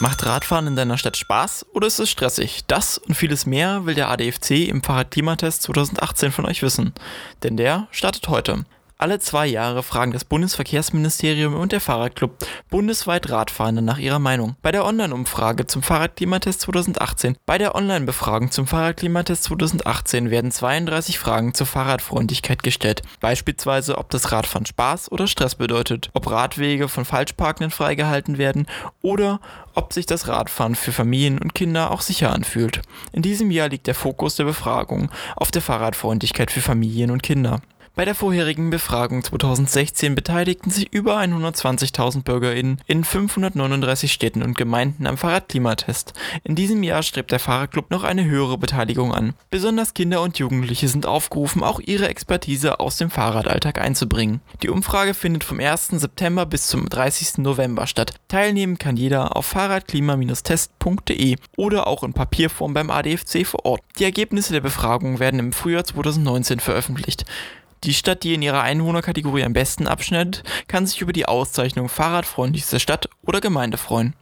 Macht Radfahren in deiner Stadt Spaß oder ist es stressig? Das und vieles mehr will der ADFC im Fahrradklimatest 2018 von euch wissen. Denn der startet heute. Alle zwei Jahre fragen das Bundesverkehrsministerium und der Fahrradclub bundesweit Radfahrende nach ihrer Meinung. Bei der Online-Umfrage zum Fahrradklimatest 2018, bei der Online-Befragung zum Fahrradklimatest 2018 werden 32 Fragen zur Fahrradfreundlichkeit gestellt. Beispielsweise, ob das Radfahren Spaß oder Stress bedeutet, ob Radwege von Falschparkenden freigehalten werden oder ob sich das Radfahren für Familien und Kinder auch sicher anfühlt. In diesem Jahr liegt der Fokus der Befragung auf der Fahrradfreundlichkeit für Familien und Kinder. Bei der vorherigen Befragung 2016 beteiligten sich über 120.000 BürgerInnen in 539 Städten und Gemeinden am Fahrradklimatest. In diesem Jahr strebt der Fahrradclub noch eine höhere Beteiligung an. Besonders Kinder und Jugendliche sind aufgerufen, auch ihre Expertise aus dem Fahrradalltag einzubringen. Die Umfrage findet vom 1. September bis zum 30. November statt. Teilnehmen kann jeder auf fahrradklima-test.de oder auch in Papierform beim ADFC vor Ort. Die Ergebnisse der Befragung werden im Frühjahr 2019 veröffentlicht. Die Stadt, die in ihrer Einwohnerkategorie am besten abschneidet, kann sich über die Auszeichnung Fahrradfreundlichste Stadt oder Gemeinde freuen.